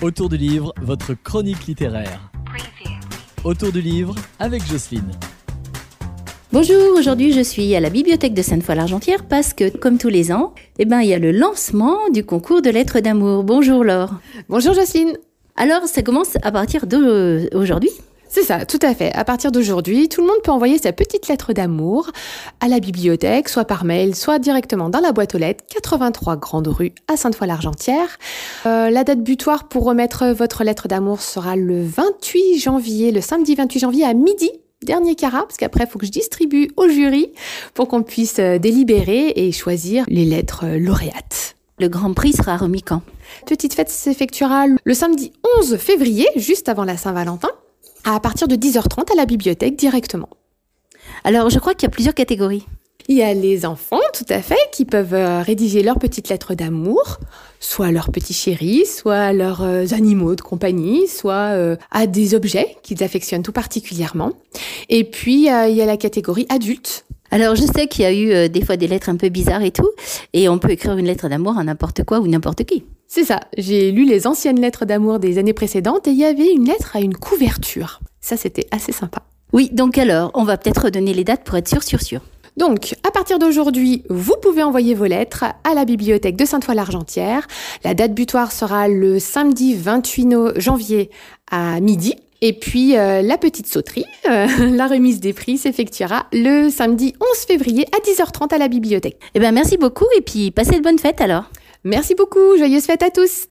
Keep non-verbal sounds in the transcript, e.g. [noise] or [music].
Autour du livre, votre chronique littéraire. Autour du livre avec Jocelyne. Bonjour, aujourd'hui je suis à la bibliothèque de Sainte-Foy-l'Argentière parce que, comme tous les ans, eh ben, il y a le lancement du concours de lettres d'amour. Bonjour Laure. Bonjour Jocelyne. Alors, ça commence à partir d'aujourd'hui c'est ça, tout à fait. À partir d'aujourd'hui, tout le monde peut envoyer sa petite lettre d'amour à la bibliothèque, soit par mail, soit directement dans la boîte aux lettres, 83 Grande Rue à Sainte-Foy-l'Argentière. Euh, la date butoir pour remettre votre lettre d'amour sera le 28 janvier, le samedi 28 janvier à midi dernier carat, parce qu'après, il faut que je distribue au jury pour qu'on puisse euh, délibérer et choisir les lettres euh, lauréates. Le grand prix sera remis quand? Petite fête s'effectuera le samedi 11 février, juste avant la Saint-Valentin à partir de 10h30 à la bibliothèque directement. Alors, je crois qu'il y a plusieurs catégories. Il y a les enfants, tout à fait, qui peuvent euh, rédiger leurs petites lettres d'amour, soit à leurs petits chéris, soit à leurs euh, animaux de compagnie, soit euh, à des objets qu'ils affectionnent tout particulièrement. Et puis, il y a la catégorie adulte. Alors, je sais qu'il y a eu des fois des lettres un peu bizarres et tout, et on peut écrire une lettre d'amour à n'importe quoi ou n'importe qui. C'est ça, j'ai lu les anciennes lettres d'amour des années précédentes et il y avait une lettre à une couverture. Ça, c'était assez sympa. Oui, donc alors, on va peut-être redonner les dates pour être sûr, sûr, sûr. Donc, à partir d'aujourd'hui, vous pouvez envoyer vos lettres à la bibliothèque de Sainte-Foy-l'Argentière. La date butoir sera le samedi 28 janvier à midi. Et puis, euh, la petite sauterie, euh, [laughs] la remise des prix s'effectuera le samedi 11 février à 10h30 à la bibliothèque. Eh bien, merci beaucoup et puis passez de bonnes fêtes alors. Merci beaucoup, joyeuse fête à tous